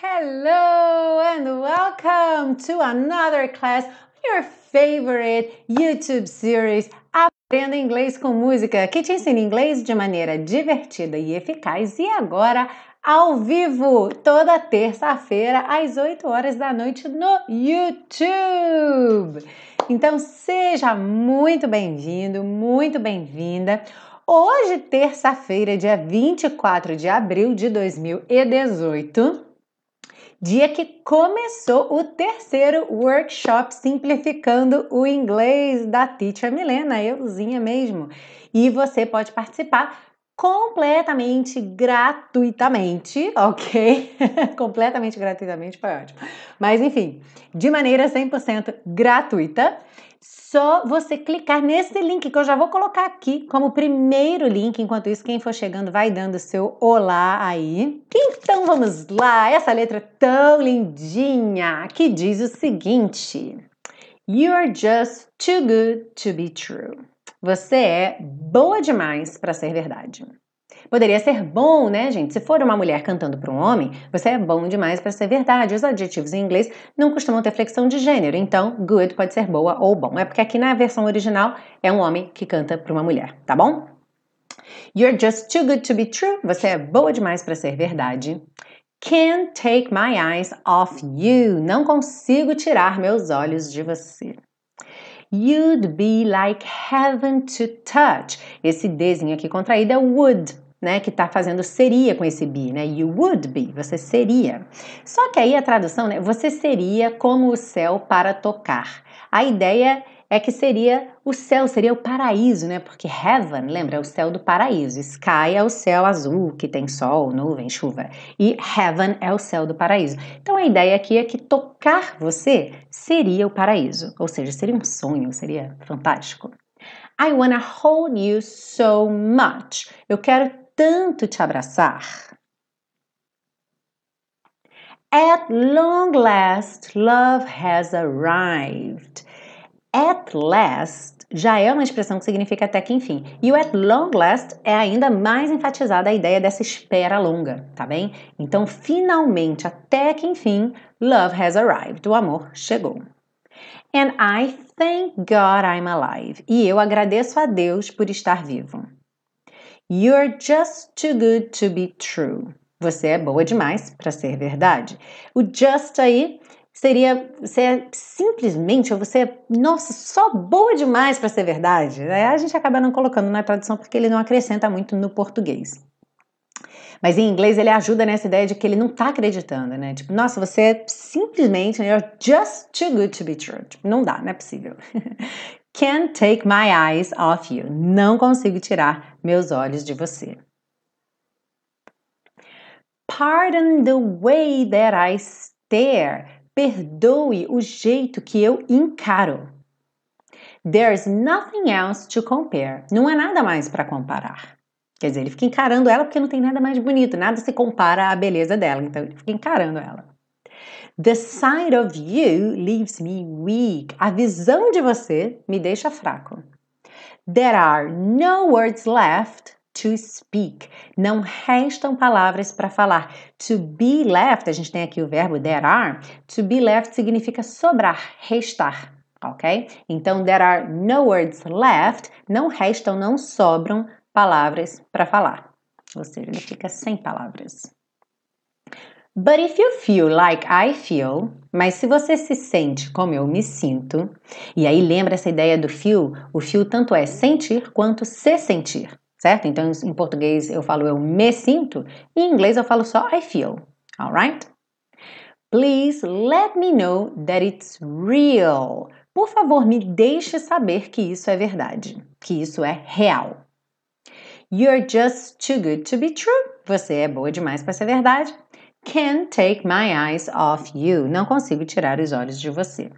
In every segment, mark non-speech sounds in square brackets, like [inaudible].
Hello and welcome to another class, your favorite YouTube series Aprenda Inglês com Música, que te ensina inglês de maneira divertida e eficaz e agora ao vivo, toda terça-feira às 8 horas da noite no YouTube. Então seja muito bem-vindo, muito bem-vinda. Hoje, terça-feira, dia 24 de abril de 2018, dia que começou o terceiro workshop Simplificando o Inglês da Teacher Milena, euzinha mesmo. E você pode participar completamente gratuitamente, ok? [laughs] completamente gratuitamente foi ótimo. Mas enfim, de maneira 100% gratuita só você clicar nesse link que eu já vou colocar aqui como primeiro link. Enquanto isso, quem for chegando vai dando seu olá aí. Então vamos lá, essa letra tão lindinha que diz o seguinte: You're just too good to be true. Você é boa demais para ser verdade. Poderia ser bom, né, gente? Se for uma mulher cantando para um homem, você é bom demais para ser verdade. Os adjetivos em inglês não costumam ter flexão de gênero, então good pode ser boa ou bom. É porque aqui na versão original é um homem que canta para uma mulher, tá bom? You're just too good to be true. Você é boa demais para ser verdade. Can't take my eyes off you. Não consigo tirar meus olhos de você. You'd be like heaven to touch. Esse desenho aqui contraído é would né, que está fazendo seria com esse be, né? You would be, você seria. Só que aí a tradução, né, você seria como o céu para tocar. A ideia é que seria o céu, seria o paraíso, né? Porque heaven, lembra, é o céu do paraíso. Sky é o céu azul, que tem sol, nuvem, chuva. E heaven é o céu do paraíso. Então a ideia aqui é que tocar você seria o paraíso. Ou seja, seria um sonho, seria fantástico. I wanna hold you so much. Eu quero tanto te abraçar. At long last, love has arrived. At last já é uma expressão que significa até que enfim. E o at long last é ainda mais enfatizada a ideia dessa espera longa, tá bem? Então, finalmente, até que enfim, love has arrived. O amor chegou. And I thank God I'm alive. E eu agradeço a Deus por estar vivo. You're just too good to be true. Você é boa demais para ser verdade. O just aí seria você é simplesmente ou você é, nossa, só boa demais para ser verdade. Aí a gente acaba não colocando na tradução porque ele não acrescenta muito no português. Mas em inglês ele ajuda nessa ideia de que ele não está acreditando, né? Tipo, nossa, você é simplesmente, you're just too good to be true. Tipo, não dá, não é possível. [laughs] Can't take my eyes off you. Não consigo tirar meus olhos de você. Pardon the way that I stare. Perdoe o jeito que eu encaro. There's nothing else to compare. Não há nada mais para comparar. Quer dizer, ele fica encarando ela porque não tem nada mais bonito, nada se compara à beleza dela. Então ele fica encarando ela. The sight of you leaves me weak. A visão de você me deixa fraco. There are no words left to speak. Não restam palavras para falar. To be left, a gente tem aqui o verbo there are. To be left significa sobrar, restar, ok? Então, there are no words left. Não restam, não sobram palavras para falar. Ou seja, ele fica sem palavras. But if you feel like I feel, mas se você se sente como eu me sinto, e aí lembra essa ideia do feel, o feel tanto é sentir quanto se sentir, certo? Então em português eu falo eu me sinto, e em inglês eu falo só I feel, alright? Please let me know that it's real. Por favor, me deixe saber que isso é verdade, que isso é real. You're just too good to be true. Você é boa demais para ser verdade. Can't take my eyes off you. Não consigo tirar os olhos de você.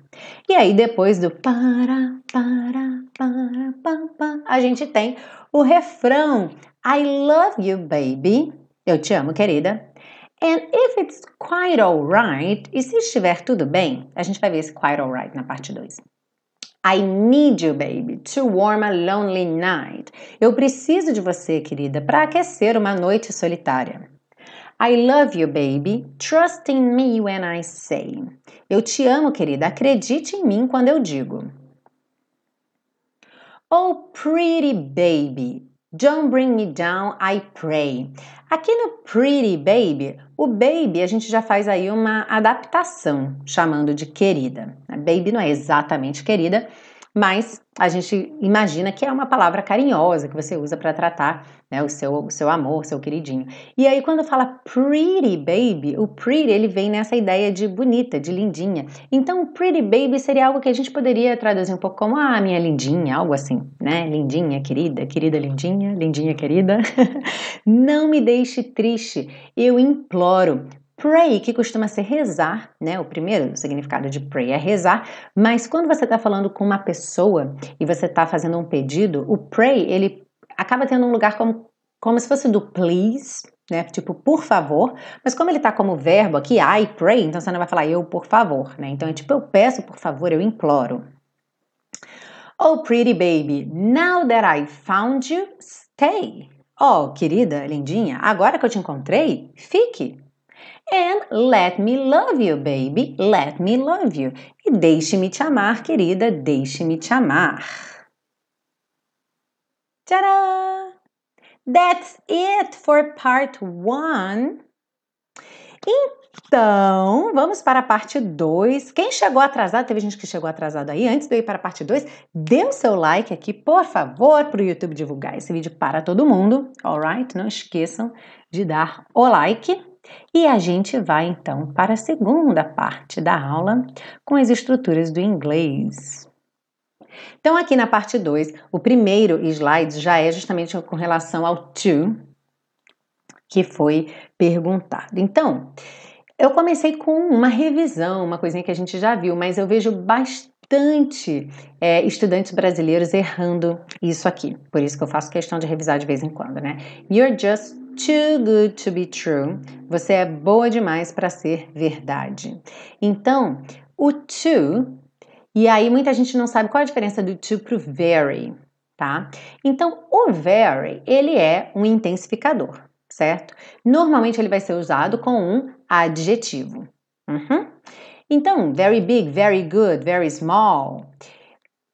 E aí, depois do para, para, para, para, para a gente tem o refrão I love you, baby. Eu te amo, querida. And if it's quite alright, e se estiver tudo bem, a gente vai ver esse quite alright na parte 2. I need you, baby, to warm a lonely night. Eu preciso de você, querida, para aquecer uma noite solitária. I love you, baby. Trust in me when I say. Eu te amo, querida. Acredite em mim quando eu digo. Oh, pretty baby. Don't bring me down, I pray. Aqui no Pretty Baby, o baby a gente já faz aí uma adaptação, chamando de querida. Baby não é exatamente querida, mas a gente imagina que é uma palavra carinhosa que você usa para tratar né, o, seu, o seu amor, seu queridinho. E aí, quando fala pretty baby, o pretty ele vem nessa ideia de bonita, de lindinha. Então, pretty baby seria algo que a gente poderia traduzir um pouco como ah, minha lindinha, algo assim, né? Lindinha, querida, querida lindinha, lindinha querida. [laughs] Não me deixe triste, eu imploro. Pray, que costuma ser rezar, né? O primeiro significado de pray é rezar, mas quando você está falando com uma pessoa e você está fazendo um pedido, o pray ele acaba tendo um lugar como, como se fosse do please, né? Tipo, por favor, mas como ele está como verbo aqui, I pray, então você não vai falar eu por favor, né? Então é tipo, eu peço por favor, eu imploro. Oh, pretty baby, now that I found you, stay. Oh, querida, lindinha, agora que eu te encontrei, fique. And let me love you, baby. Let me love you. E deixe-me te amar, querida. Deixe-me te amar. Tcharam! That's it for part one. Então, vamos para a parte 2. Quem chegou atrasado, teve gente que chegou atrasado aí, antes de eu ir para a parte 2, dê o seu like aqui, por favor, para o YouTube divulgar esse vídeo para todo mundo, alright? Não esqueçam de dar o like. E a gente vai então para a segunda parte da aula com as estruturas do inglês. Então, aqui na parte 2, o primeiro slide já é justamente com relação ao to, que foi perguntado. Então, eu comecei com uma revisão, uma coisinha que a gente já viu, mas eu vejo bastante é, estudantes brasileiros errando isso aqui. Por isso que eu faço questão de revisar de vez em quando, né? You're just too good to be true. Você é boa demais para ser verdade. Então, o to, e aí muita gente não sabe qual a diferença do to pro very, tá? Então, o very, ele é um intensificador, certo? Normalmente ele vai ser usado com um adjetivo. Uhum. Então, very big, very good, very small.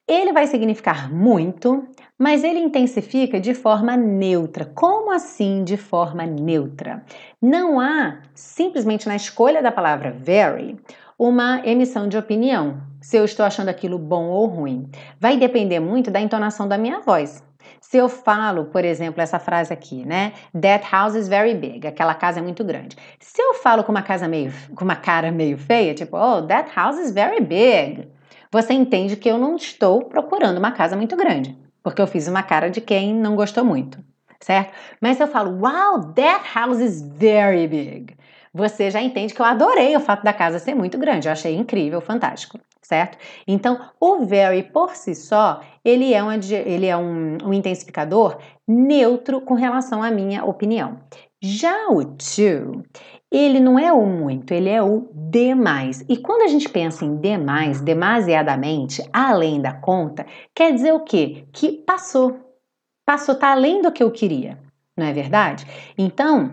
Ele vai significar muito, mas ele intensifica de forma neutra. Como assim de forma neutra? Não há, simplesmente na escolha da palavra very, uma emissão de opinião, se eu estou achando aquilo bom ou ruim. Vai depender muito da entonação da minha voz. Se eu falo, por exemplo, essa frase aqui, né? That house is very big. Aquela casa é muito grande. Se eu falo com uma casa meio, com uma cara meio feia, tipo, oh, that house is very big. Você entende que eu não estou procurando uma casa muito grande porque eu fiz uma cara de quem não gostou muito, certo? Mas eu falo, wow, that house is very big, você já entende que eu adorei o fato da casa ser muito grande, eu achei incrível, fantástico, certo? Então, o very por si só, ele é um, ele é um, um intensificador neutro com relação à minha opinião. Já o to, ele não é o muito, ele é o demais. E quando a gente pensa em demais, demasiadamente, além da conta, quer dizer o quê? Que passou. Passou, tá além do que eu queria, não é verdade? Então,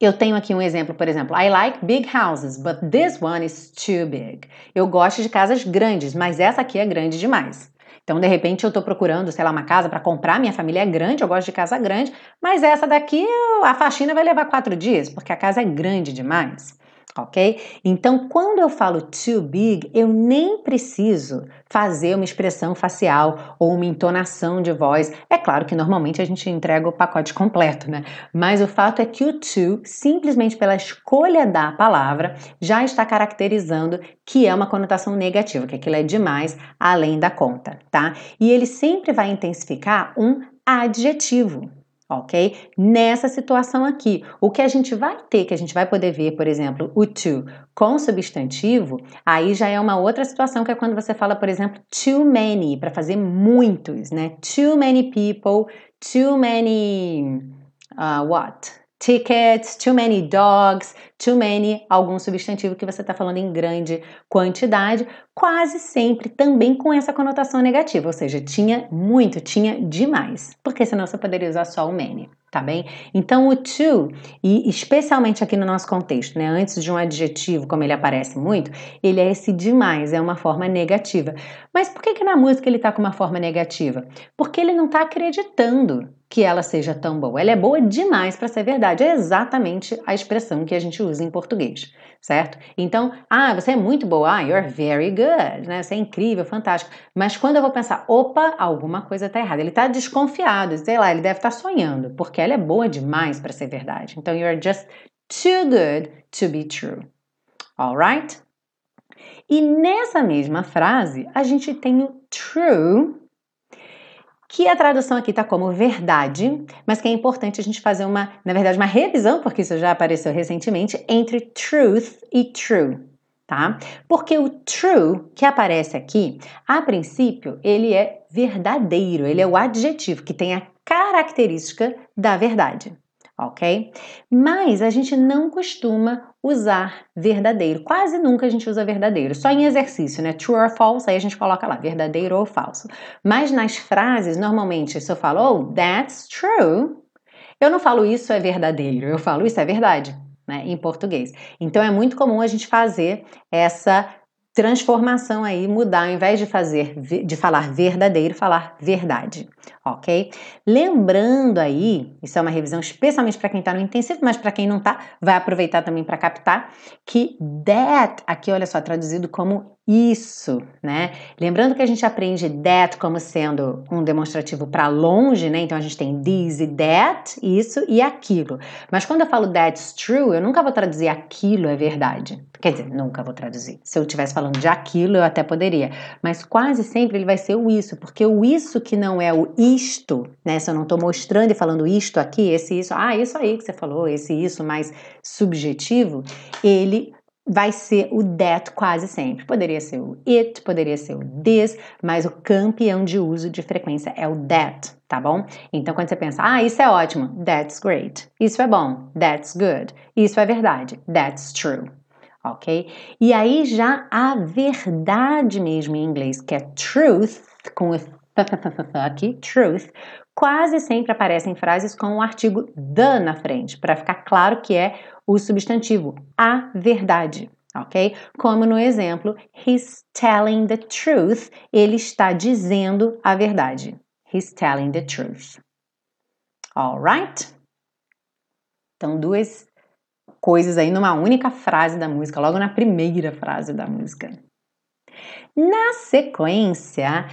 eu tenho aqui um exemplo, por exemplo, I like big houses, but this one is too big. Eu gosto de casas grandes, mas essa aqui é grande demais. Então, de repente, eu estou procurando, sei lá, uma casa para comprar. Minha família é grande, eu gosto de casa grande, mas essa daqui, a faxina vai levar quatro dias, porque a casa é grande demais ok? Então, quando eu falo too big, eu nem preciso fazer uma expressão facial ou uma entonação de voz. É claro que normalmente a gente entrega o pacote completo, né? Mas o fato é que o to, simplesmente pela escolha da palavra, já está caracterizando que é uma conotação negativa, que aquilo é demais além da conta, tá? E ele sempre vai intensificar um adjetivo ok? Nessa situação aqui, o que a gente vai ter, que a gente vai poder ver, por exemplo, o to com substantivo, aí já é uma outra situação que é quando você fala, por exemplo, too many, para fazer muitos, né? Too many people, too many, uh, what? Tickets, too many dogs, too many, algum substantivo que você está falando em grande quantidade, quase sempre também com essa conotação negativa, ou seja, tinha muito, tinha demais, porque senão você poderia usar só o many tá bem? Então o to, e especialmente aqui no nosso contexto, né, antes de um adjetivo, como ele aparece muito, ele é esse demais, é uma forma negativa. Mas por que que na música ele tá com uma forma negativa? Porque ele não tá acreditando que ela seja tão boa. Ela é boa demais para ser verdade. É exatamente a expressão que a gente usa em português, certo? Então, ah, você é muito boa, ah, you're very good, né? Você é incrível, fantástico. Mas quando eu vou pensar, opa, alguma coisa tá errada. Ele tá desconfiado, sei lá, ele deve estar tá sonhando, porque ela é boa demais para ser verdade. Então, you're just too good to be true. Alright? E nessa mesma frase, a gente tem o true que a tradução aqui está como verdade, mas que é importante a gente fazer uma, na verdade, uma revisão, porque isso já apareceu recentemente, entre truth e true. Tá? Porque o true que aparece aqui, a princípio, ele é verdadeiro, ele é o adjetivo que tem a característica da verdade ok? Mas a gente não costuma usar verdadeiro. Quase nunca a gente usa verdadeiro. Só em exercício, né? True or false, aí a gente coloca lá, verdadeiro ou falso. Mas nas frases, normalmente, se eu falo, oh, that's true, eu não falo isso é verdadeiro, eu falo isso é verdade. Né, em português. Então é muito comum a gente fazer essa transformação aí, mudar, ao invés de fazer de falar verdadeiro, falar verdade, ok? Lembrando aí, isso é uma revisão especialmente para quem está no intensivo, mas para quem não está, vai aproveitar também para captar que that aqui, olha só, traduzido como isso, né? Lembrando que a gente aprende that como sendo um demonstrativo para longe, né? Então a gente tem this e that, isso e aquilo. Mas quando eu falo that's true, eu nunca vou traduzir aquilo é verdade. Quer dizer, nunca vou traduzir. Se eu estivesse falando de aquilo, eu até poderia. Mas quase sempre ele vai ser o isso, porque o isso que não é o isto, né? Se eu não estou mostrando e falando isto aqui, esse isso, ah, isso aí que você falou, esse isso mais subjetivo, ele vai ser o that quase sempre. Poderia ser o it, poderia ser o this, mas o campeão de uso de frequência é o that, tá bom? Então quando você pensa, ah, isso é ótimo, that's great. Isso é bom, that's good. Isso é verdade, that's true. Ok? E aí já a verdade mesmo em inglês, que é truth, com o aqui, truth, quase sempre aparece em frases com o artigo the na frente, para ficar claro que é o substantivo, a verdade, ok? Como no exemplo, he's telling the truth, ele está dizendo a verdade. He's telling the truth. Alright? Então, duas coisas aí numa única frase da música, logo na primeira frase da música. Na sequência,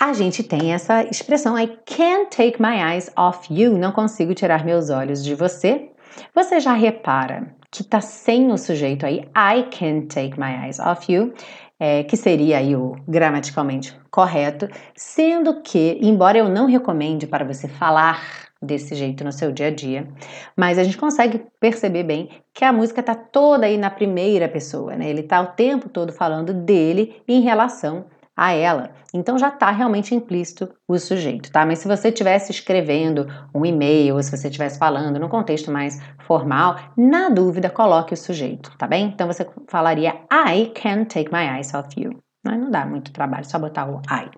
a gente tem essa expressão I can't take my eyes off you, não consigo tirar meus olhos de você. Você já repara que tá sem o sujeito aí I can't take my eyes off you, é, que seria aí o gramaticalmente correto, sendo que, embora eu não recomende para você falar desse jeito no seu dia a dia, mas a gente consegue perceber bem que a música está toda aí na primeira pessoa, né? Ele está o tempo todo falando dele em relação a ela. Então já está realmente implícito o sujeito, tá? Mas se você estivesse escrevendo um e-mail, ou se você estivesse falando no contexto mais formal, na dúvida coloque o sujeito, tá bem? Então você falaria I can't take my eyes off you. Não dá muito trabalho, só botar o I.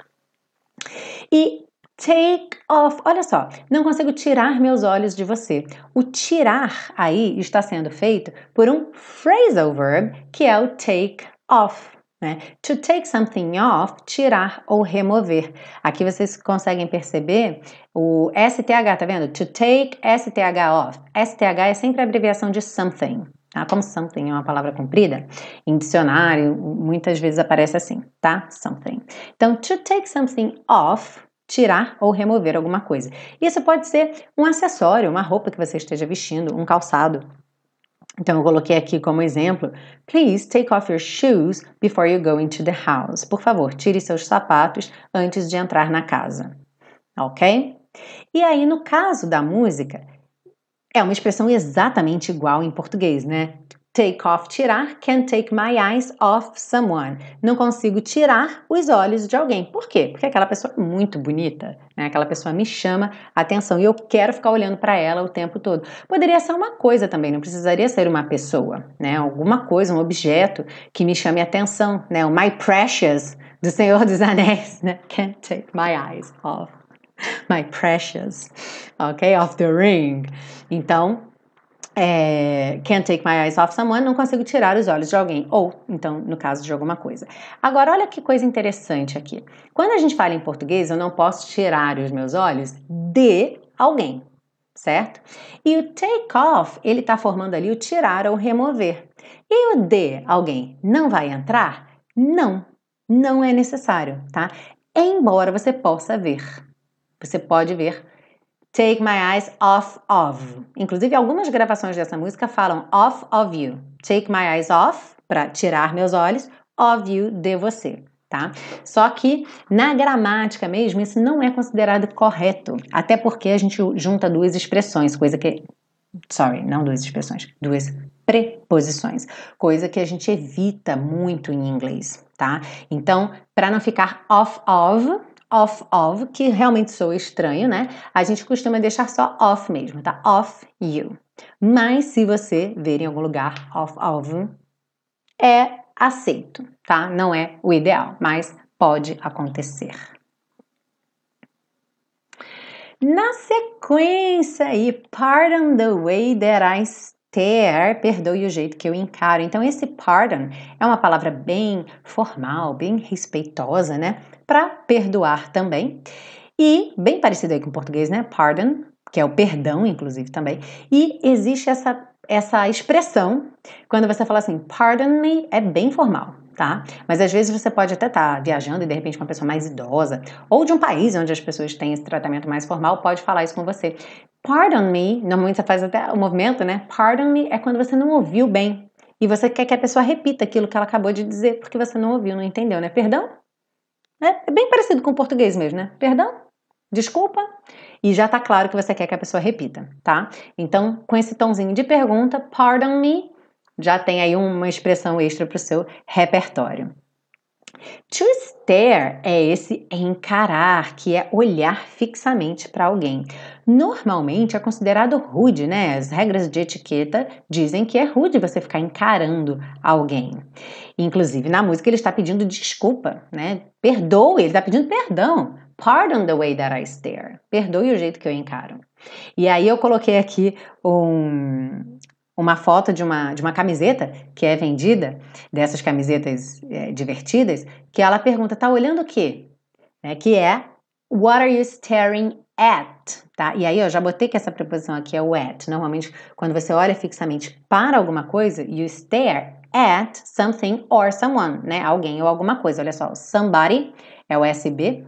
E take off, olha só, não consigo tirar meus olhos de você. O tirar aí está sendo feito por um phrasal verb que é o take off. Né? To take something off, tirar ou remover. Aqui vocês conseguem perceber o STH, tá vendo? To take STH off. STH é sempre a abreviação de something. Tá? Como something é uma palavra comprida, em dicionário muitas vezes aparece assim, tá? Something. Então, to take something off, tirar ou remover alguma coisa. Isso pode ser um acessório, uma roupa que você esteja vestindo, um calçado, então eu coloquei aqui como exemplo: Please take off your shoes before you go into the house. Por favor, tire seus sapatos antes de entrar na casa. Ok? E aí, no caso da música, é uma expressão exatamente igual em português, né? Take off, tirar. Can't take my eyes off someone. Não consigo tirar os olhos de alguém. Por quê? Porque aquela pessoa é muito bonita, né? Aquela pessoa me chama atenção e eu quero ficar olhando para ela o tempo todo. Poderia ser uma coisa também, não precisaria ser uma pessoa, né? Alguma coisa, um objeto que me chame atenção, né? O My Precious do Senhor dos Anéis, né? Can't take my eyes off my precious, ok? Off the ring. Então, é, can't take my eyes off someone, não consigo tirar os olhos de alguém, ou, então, no caso de alguma coisa. Agora, olha que coisa interessante aqui. Quando a gente fala em português, eu não posso tirar os meus olhos de alguém, certo? E o take off, ele está formando ali o tirar ou remover. E o de alguém não vai entrar? Não, não é necessário, tá? Embora você possa ver. Você pode ver Take My Eyes Off of. Inclusive, algumas gravações dessa música falam off of you. Take My Eyes Off, para tirar meus olhos, of you, de você. Tá? Só que na gramática mesmo isso não é considerado correto, até porque a gente junta duas expressões, coisa que sorry, não duas expressões, duas preposições, coisa que a gente evita muito em inglês, tá? Então, para não ficar off of, off of, que realmente sou estranho, né? A gente costuma deixar só off mesmo, tá? Off you. Mas se você ver em algum lugar off of, é aceito, tá? Não é o ideal, mas pode acontecer. Na sequência aí, pardon the way that I stare, perdoe o jeito que eu encaro. Então, esse pardon é uma palavra bem formal, bem respeitosa, né? para perdoar também. E bem parecido aí com o português, né? Pardon, que é o perdão, inclusive também. E existe essa, essa expressão, quando você fala assim, pardon me, é bem formal, tá? Mas às vezes você pode até estar tá viajando e de repente uma pessoa mais idosa, ou de um país onde as pessoas têm esse tratamento mais formal, pode falar isso com você. Pardon me, normalmente você faz até o movimento, né? Pardon me é quando você não ouviu bem. E você quer que a pessoa repita aquilo que ela acabou de dizer, porque você não ouviu, não entendeu, né? Perdão? É, é bem parecido com o português mesmo, né? Perdão? Desculpa? E já tá claro que você quer que a pessoa repita, tá? Então, com esse tomzinho de pergunta, pardon me, já tem aí uma expressão extra para o seu repertório. To stare é esse encarar, que é olhar fixamente para alguém. Normalmente é considerado rude, né? As regras de etiqueta dizem que é rude você ficar encarando alguém. Inclusive, na música ele está pedindo desculpa, né? Perdoe, ele está pedindo perdão. Pardon the way that I stare. Perdoe o jeito que eu encaro. E aí eu coloquei aqui um, uma foto de uma, de uma camiseta que é vendida, dessas camisetas é, divertidas, que ela pergunta, tá olhando o quê? É, que é What are you staring at? Tá? E aí eu já botei que essa preposição aqui é o at. Normalmente, quando você olha fixamente para alguma coisa, you stare at something or someone, né? Alguém ou alguma coisa. Olha só, somebody é o SB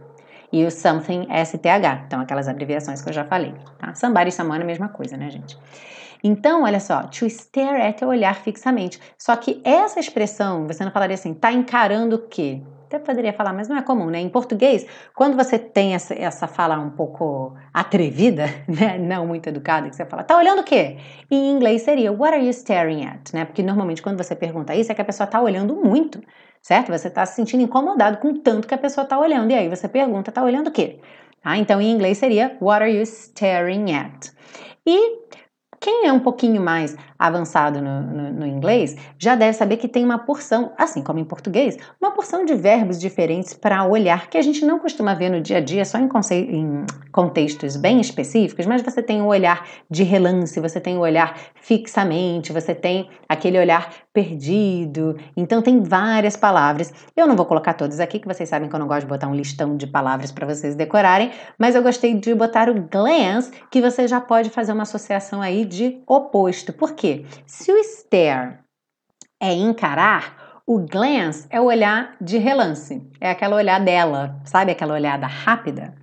e o something é STH. Então, aquelas abreviações que eu já falei. Tá? Somebody e someone é a mesma coisa, né, gente? Então, olha só, to stare at é olhar fixamente. Só que essa expressão, você não falaria assim, tá encarando o quê? Até poderia falar, mas não é comum, né? Em português, quando você tem essa, essa fala um pouco atrevida, [laughs] né? Não muito educada, que você fala, tá olhando o quê? Em inglês seria, what are you staring at? Né? Porque normalmente quando você pergunta isso é que a pessoa tá olhando muito, certo? Você tá se sentindo incomodado com tanto que a pessoa tá olhando. E aí você pergunta, tá olhando o quê? Ah, então em inglês seria, what are you staring at? E quem é um pouquinho mais avançado no, no, no, inglês já deve saber que tem uma porção, assim como em português, uma porção de verbos diferentes para olhar que a gente não costuma ver no dia a dia, só em, em contextos bem específicos, mas você tem o olhar de relance, você tem o olhar fixamente, você tem aquele olhar perdido. Então tem várias palavras. Eu não vou colocar todas aqui, que vocês sabem que eu não gosto de botar um listão de palavras para vocês decorarem, mas eu gostei de botar o glance, que você já pode fazer uma associação aí de oposto. Por quê? Se o stare é encarar, o glance é o olhar de relance, é aquela olhar dela, sabe aquela olhada rápida?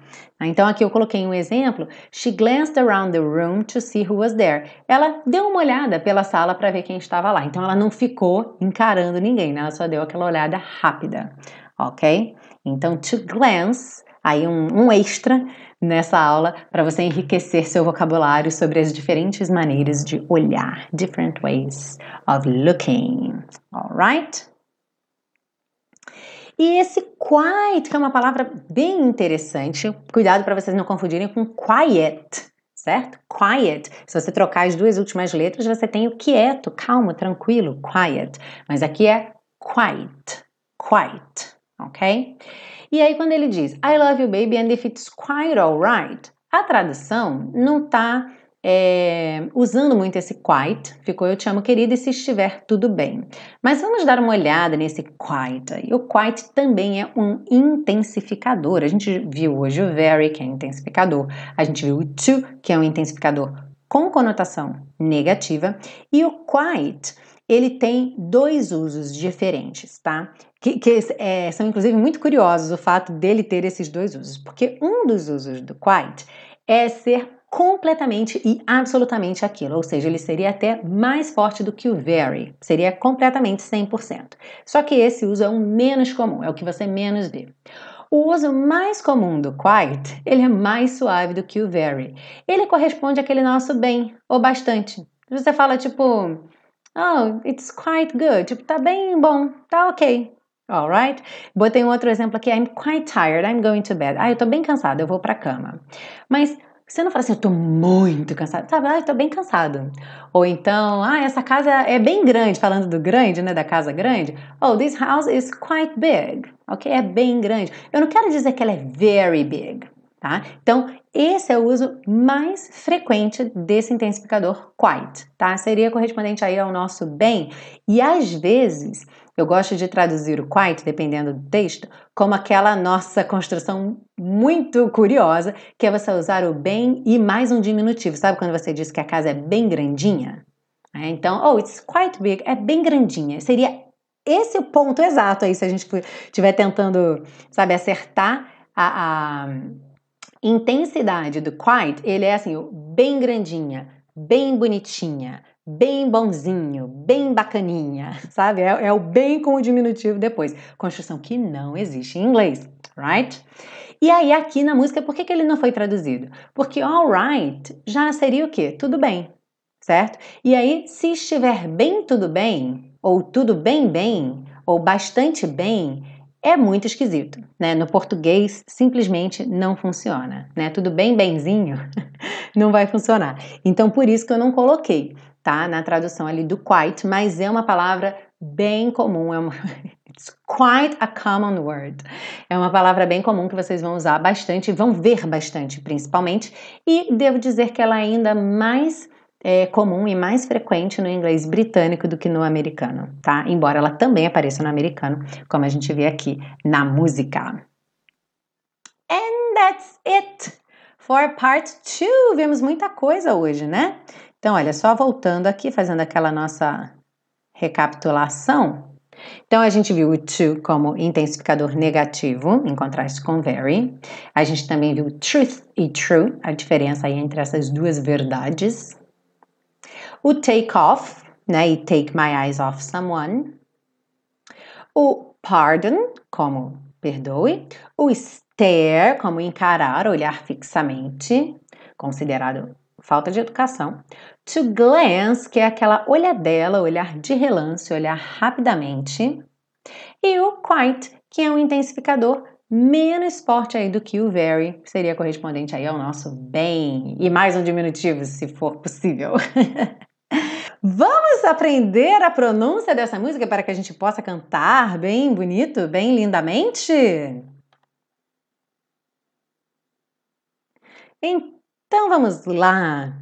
Então aqui eu coloquei um exemplo. She glanced around the room to see who was there. Ela deu uma olhada pela sala para ver quem estava lá. Então ela não ficou encarando ninguém, né? ela só deu aquela olhada rápida, ok? Então to glance aí um, um extra nessa aula para você enriquecer seu vocabulário sobre as diferentes maneiras de olhar, different ways of looking. Alright? E esse quiet, que é uma palavra bem interessante, cuidado para vocês não confundirem com quiet, certo? Quiet. Se você trocar as duas últimas letras, você tem o quieto, calmo, tranquilo, quiet. Mas aqui é quiet, quiet, ok? E aí quando ele diz I love you baby and if it's quite alright, a tradução não está é, usando muito esse quite, ficou eu te amo querida e se estiver tudo bem. Mas vamos dar uma olhada nesse quite aí. O quite também é um intensificador. A gente viu hoje o very, que é intensificador. A gente viu o to, que é um intensificador com conotação negativa. E o quite, ele tem dois usos diferentes, tá? Que, que é, são inclusive muito curiosos o fato dele ter esses dois usos, porque um dos usos do quite é ser completamente e absolutamente aquilo, ou seja, ele seria até mais forte do que o very, seria completamente 100%. Só que esse uso é o menos comum, é o que você menos vê. O uso mais comum do quite, ele é mais suave do que o very. Ele corresponde àquele nosso bem ou bastante. Você fala tipo, oh, it's quite good, tipo, tá bem bom, tá ok. Alright? Botei um outro exemplo aqui, I'm quite tired, I'm going to bed. Ah, eu tô bem cansada, eu vou pra cama. Mas você não fala assim, eu tô muito cansado. Sabe, ah, eu tô bem cansado. Ou então, ah, essa casa é bem grande, falando do grande, né, da casa grande. Oh, this house is quite big. Ok? É bem grande. Eu não quero dizer que ela é very big, tá? Então, esse é o uso mais frequente desse intensificador quite, tá? Seria correspondente aí ao nosso bem. E às vezes, eu gosto de traduzir o quite, dependendo do texto, como aquela nossa construção muito curiosa, que é você usar o bem e mais um diminutivo. Sabe quando você diz que a casa é bem grandinha? É, então, oh, it's quite big, é bem grandinha. Seria esse o ponto exato aí, se a gente estiver tentando, sabe, acertar a, a intensidade do quite, ele é assim, bem grandinha, bem bonitinha, bem bonzinho, bem bacaninha, [laughs] sabe? É, é, o bem com o diminutivo depois. Construção que não existe em inglês, right? E aí, aqui na música, por que, que ele não foi traduzido? Porque alright já seria o quê? Tudo bem, certo? E aí, se estiver bem tudo bem, ou tudo bem bem, ou bastante bem, é muito esquisito, né? No português simplesmente não funciona, né? Tudo bem benzinho [laughs] não vai funcionar. Então por isso que eu não coloquei tá? Na tradução ali do quite, mas é uma palavra bem comum, é uma [laughs] It's quite a common word. É uma palavra bem comum que vocês vão usar bastante, vão ver bastante, principalmente, e devo dizer que ela é ainda mais é, comum e mais frequente no inglês britânico do que no americano, tá? Embora ela também apareça no americano, como a gente vê aqui na música. And that's it for part 2. Vemos muita coisa hoje, né? Então, olha, só voltando aqui, fazendo aquela nossa recapitulação. Então, a gente viu o to como intensificador negativo, em contraste com very. A gente também viu truth e true, a diferença aí entre essas duas verdades. O take off, né, e take my eyes off someone. O pardon, como perdoe. O stare, como encarar, olhar fixamente, considerado falta de educação. To glance, que é aquela olhadela, olhar de relance, olhar rapidamente. E o quite, que é um intensificador menos forte aí do que o very, seria correspondente aí ao nosso bem. E mais um diminutivo, se for possível. [laughs] Vamos aprender a pronúncia dessa música para que a gente possa cantar bem bonito, bem lindamente? Então, vamos lá!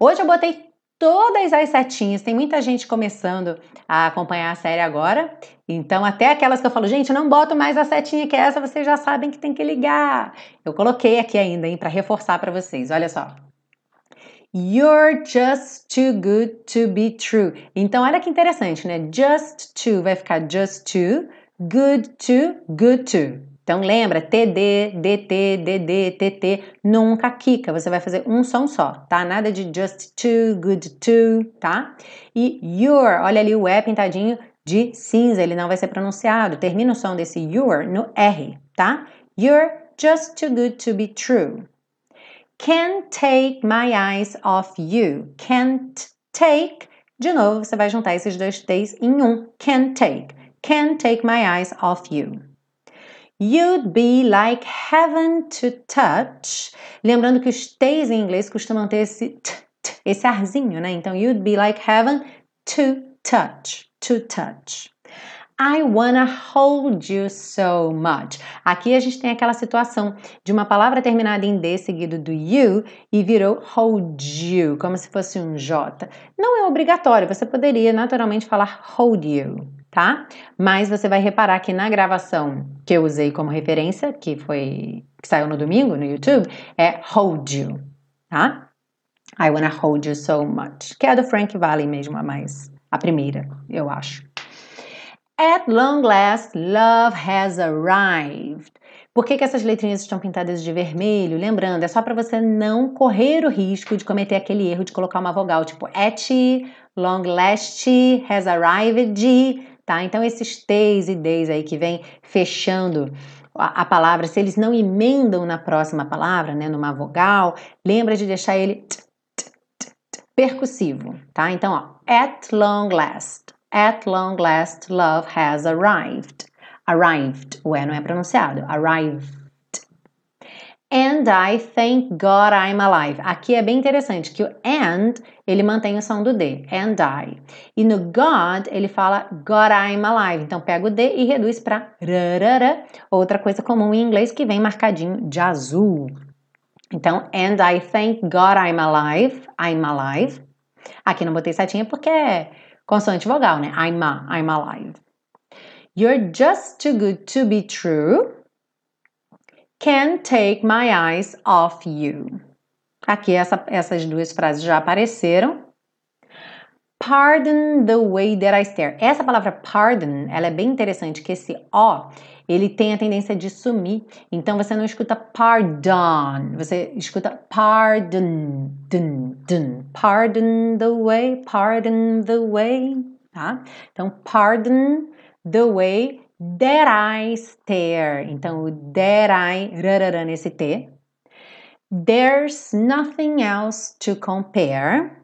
Hoje eu botei todas as setinhas, tem muita gente começando a acompanhar a série agora, então até aquelas que eu falo, gente, não boto mais a setinha que essa, vocês já sabem que tem que ligar. Eu coloquei aqui ainda, hein, para reforçar para vocês. Olha só. You're just too good to be true. Então, olha que interessante, né? Just to vai ficar just to, good to, good to. Então lembra, TD, DT, DD, TT, nunca quica, você vai fazer um som só, tá? Nada de just to, good to, tá? E your, olha ali o E pintadinho de cinza, ele não vai ser pronunciado. Termina o som desse your no R, tá? You're just too good to be true. Can't take my eyes off you. Can't take. De novo, você vai juntar esses dois T's em um. Can't take. Can't take my eyes off you. You'd be like heaven to touch. Lembrando que os T's em inglês costumam ter esse t, t, esse arzinho, né? Então, you'd be like heaven to touch. To touch. I wanna hold you so much. Aqui a gente tem aquela situação de uma palavra terminada em D seguido do you e virou hold you, como se fosse um J. Não é obrigatório, você poderia naturalmente falar hold you, tá? Mas você vai reparar que na gravação que eu usei como referência, que foi que saiu no domingo no YouTube, é hold you, tá? I wanna hold you so much, que é do Frank Valli mesmo, a mais a primeira, eu acho. At long last, love has arrived. Por que, que essas letrinhas estão pintadas de vermelho? Lembrando, é só para você não correr o risco de cometer aquele erro de colocar uma vogal tipo at, long last, has arrived, tá? Então esses T's e D's aí que vem fechando a, palavra, se eles não emendam na próxima palavra, né, numa vogal, lembra de deixar ele percussivo, tá? Então, ó, at long last. At long last, love has arrived. Arrived. O E não é pronunciado. Arrived. And I thank God I'm alive. Aqui é bem interessante que o and ele mantém o som do D. And I. E no God ele fala God I'm alive. Então pega o D e reduz para rarara. Outra coisa comum em inglês que vem marcadinho de azul. Então, and I thank God I'm alive. I'm alive. Aqui não botei setinha porque é Consoante vogal, né? I'm, a, I'm alive. You're just too good to be true. Can't take my eyes off you. Aqui essa, essas duas frases já apareceram. Pardon the way that I stare. Essa palavra pardon, ela é bem interessante, que esse O, ele tem a tendência de sumir. Então você não escuta pardon, você escuta pardon, dun, dun. Pardon the way, pardon the way, tá? Então pardon the way that I stare. Então o that I, nesse T. There's nothing else to compare.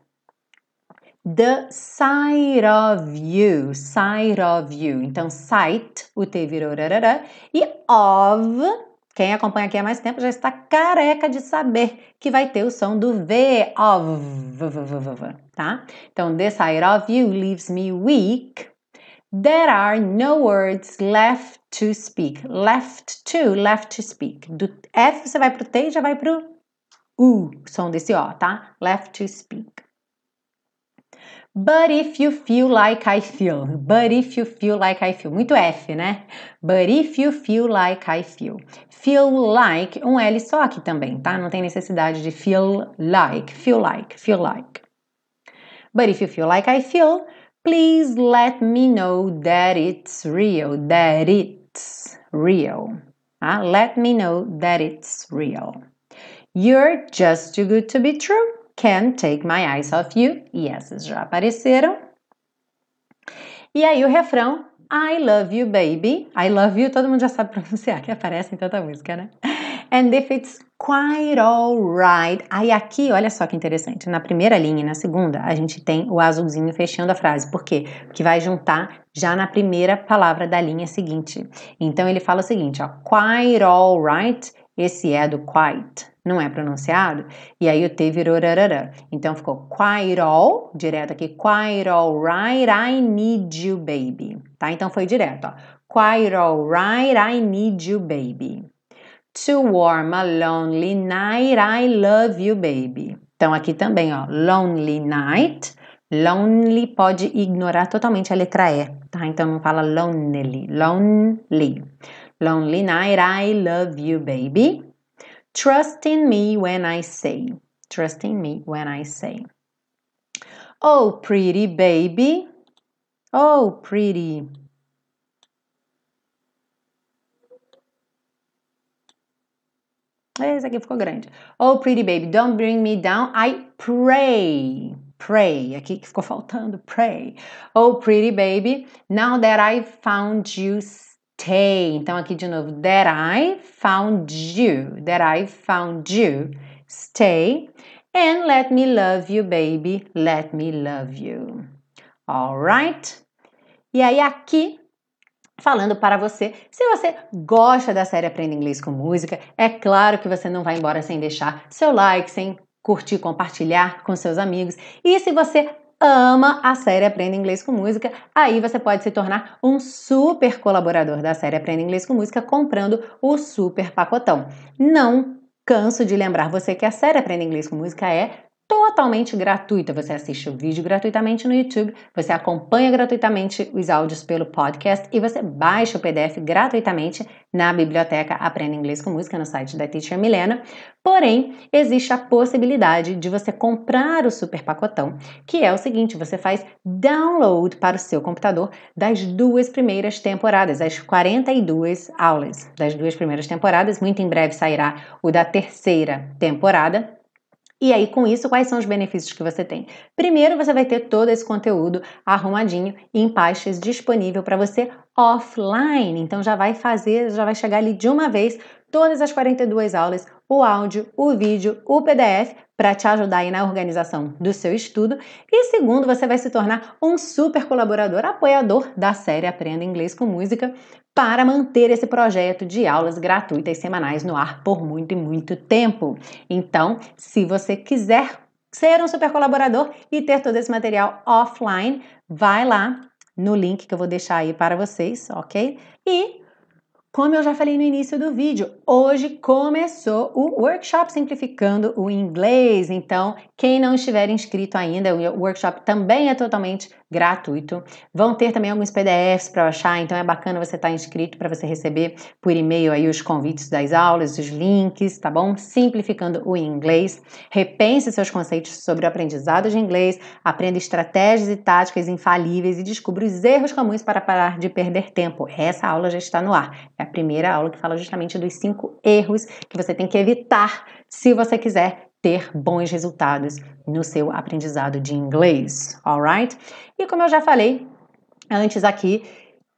The side of you, side of you. Então, sight, o T virou rarará. E of, quem acompanha aqui há mais tempo já está careca de saber que vai ter o som do V, of, tá? Então, the side of you leaves me weak. There are no words left to speak. Left to, left to speak. Do F você vai pro T e já vai pro U, som desse O, tá? Left to speak. But if you feel like I feel. But if you feel like I feel. Muito F, né? But if you feel like I feel. Feel like, um L só aqui também, tá? Não tem necessidade de feel like. Feel like, feel like. But if you feel like I feel, please let me know that it's real. That it's real. Tá? Let me know that it's real. You're just too good to be true. Can't Take My Eyes Off You, e essas já apareceram. E aí o refrão, I Love You Baby, I Love You, todo mundo já sabe [laughs] pronunciar, que aparece em tanta música, né? And if it's quite alright. Aí aqui, olha só que interessante, na primeira linha e na segunda, a gente tem o azulzinho fechando a frase. Por quê? Porque vai juntar já na primeira palavra da linha seguinte. Então ele fala o seguinte, ó, quite alright, esse é do quite não é pronunciado, e aí o T virou rarará. Então ficou all, direto aqui, all right, I need you, baby. Tá? Então foi direto, ó. All right, I need you, baby. To warm a lonely night, I love you, baby. Então aqui também, ó, lonely night. Lonely pode ignorar totalmente a letra E, tá? Então não fala lonely, lonely. Lonely night, I love you, baby. Trust in me when I say. Trust in me when I say. Oh, pretty baby. Oh, pretty. Esse aqui ficou grande. Oh, pretty baby, don't bring me down. I pray. Pray. Aqui que ficou faltando. Pray. Oh, pretty baby, now that I've found you stay. Então, aqui de novo, that I found you. That I found you. Stay. And let me love you, baby. Let me love you. Alright? E aí, aqui, falando para você, se você gosta da série Aprenda Inglês com Música, é claro que você não vai embora sem deixar seu like, sem curtir, compartilhar com seus amigos. E se você ama a série Aprenda Inglês com Música, aí você pode se tornar um super colaborador da série Aprenda Inglês com Música comprando o super pacotão. Não canso de lembrar você que a série Aprenda Inglês com Música é totalmente gratuita. Você assiste o vídeo gratuitamente no YouTube, você acompanha gratuitamente os áudios pelo podcast e você baixa o PDF gratuitamente na biblioteca Aprenda Inglês com Música no site da Teacher Milena. Porém, existe a possibilidade de você comprar o super pacotão, que é o seguinte: você faz download para o seu computador das duas primeiras temporadas, as 42 aulas das duas primeiras temporadas. Muito em breve sairá o da terceira temporada. E aí, com isso, quais são os benefícios que você tem? Primeiro, você vai ter todo esse conteúdo arrumadinho em pastas disponível para você offline. Então, já vai fazer, já vai chegar ali de uma vez todas as 42 aulas, o áudio, o vídeo, o PDF para te ajudar aí na organização do seu estudo. E segundo, você vai se tornar um super colaborador, apoiador da série Aprenda Inglês com Música para manter esse projeto de aulas gratuitas semanais no ar por muito e muito tempo. Então, se você quiser ser um super colaborador e ter todo esse material offline, vai lá no link que eu vou deixar aí para vocês, ok? E como eu já falei no início do vídeo, hoje começou o workshop simplificando o inglês. Então, quem não estiver inscrito ainda, o workshop também é totalmente gratuito. Vão ter também alguns PDFs para achar, então é bacana você estar tá inscrito para você receber por e-mail aí os convites das aulas, os links, tá bom? Simplificando o inglês. Repense seus conceitos sobre o aprendizado de inglês, aprenda estratégias e táticas infalíveis e descubra os erros comuns para parar de perder tempo. Essa aula já está no ar. É a primeira aula que fala justamente dos cinco erros que você tem que evitar se você quiser ter bons resultados no seu aprendizado de inglês, alright? E como eu já falei antes aqui,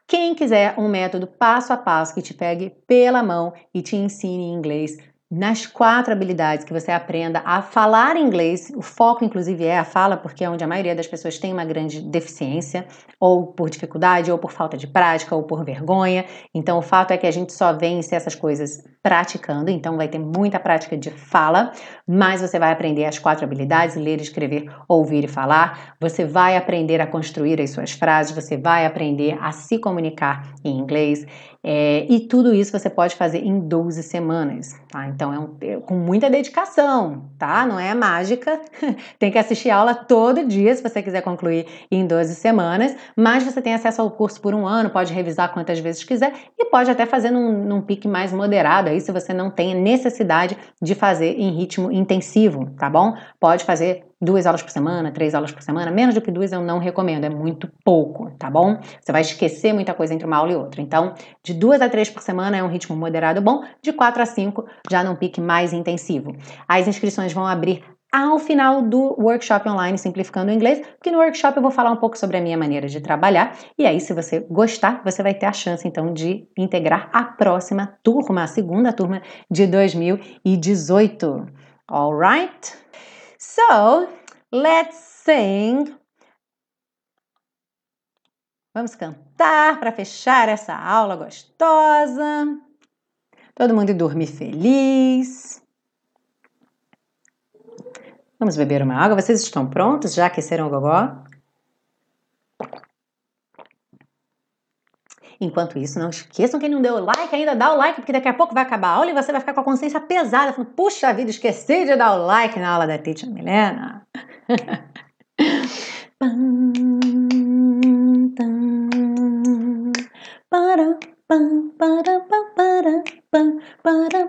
quem quiser um método passo a passo que te pegue pela mão e te ensine inglês nas quatro habilidades que você aprenda a falar inglês, o foco inclusive é a fala, porque é onde a maioria das pessoas tem uma grande deficiência, ou por dificuldade, ou por falta de prática, ou por vergonha. Então o fato é que a gente só vence essas coisas praticando, então vai ter muita prática de fala, mas você vai aprender as quatro habilidades: ler, escrever, ouvir e falar. Você vai aprender a construir as suas frases, você vai aprender a se comunicar em inglês. É, e tudo isso você pode fazer em 12 semanas, tá? Então é, um, é com muita dedicação, tá? Não é mágica. [laughs] tem que assistir aula todo dia se você quiser concluir em 12 semanas, mas você tem acesso ao curso por um ano, pode revisar quantas vezes quiser e pode até fazer num, num pique mais moderado aí se você não tem necessidade de fazer em ritmo intensivo, tá bom? Pode fazer duas aulas por semana, três aulas por semana, menos do que duas eu não recomendo, é muito pouco, tá bom? Você vai esquecer muita coisa entre uma aula e outra. Então, de duas a três por semana é um ritmo moderado bom, de quatro a cinco já num pique mais intensivo. As inscrições vão abrir ao final do workshop online Simplificando o Inglês, porque no workshop eu vou falar um pouco sobre a minha maneira de trabalhar, e aí se você gostar, você vai ter a chance então de integrar a próxima turma, a segunda turma de 2018. Alright? So, let's sing. Vamos cantar para fechar essa aula gostosa. Todo mundo dormir feliz. Vamos beber uma água. Vocês estão prontos? Já aqueceram o gogó? Enquanto isso, não esqueçam quem não deu like ainda, dá o like, porque daqui a pouco vai acabar a aula e você vai ficar com a consciência pesada, falando, puxa vida, esqueci de dar o like na aula da Teacher Milena. [laughs] para, para, para, para, para,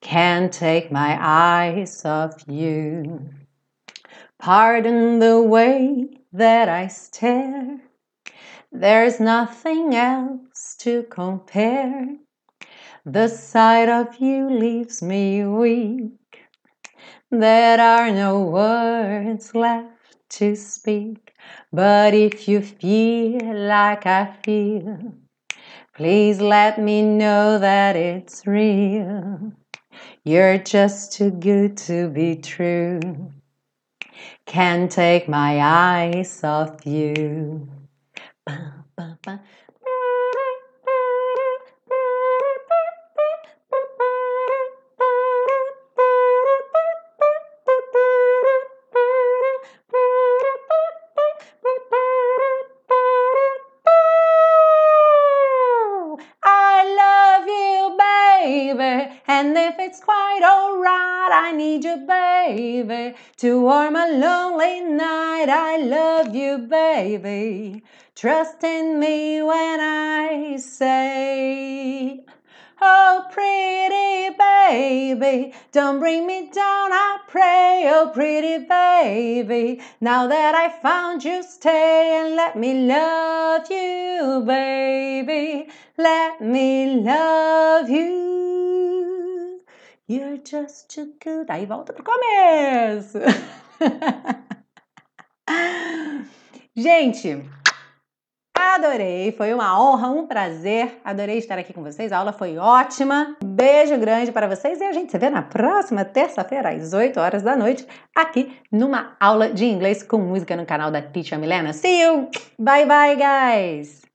Can't take my eyes off you. Pardon the way that I stare. There's nothing else to compare. The sight of you leaves me weak. There are no words left to speak. But if you feel like I feel, please let me know that it's real. You're just too good to be true. Can't take my eyes off you. I need you, baby, to warm a lonely night. I love you, baby. Trust in me when I say, Oh, pretty baby, don't bring me down, I pray. Oh, pretty baby, now that I found you, stay and let me love you, baby. Let me love you. You're just too good. Aí volta pro começo. [laughs] Gente, adorei. Foi uma honra, um prazer. Adorei estar aqui com vocês. A aula foi ótima. Beijo grande para vocês e a gente se vê na próxima terça-feira, às 8 horas da noite, aqui numa aula de inglês com música no canal da Teacher Milena. See you! Bye, bye, guys!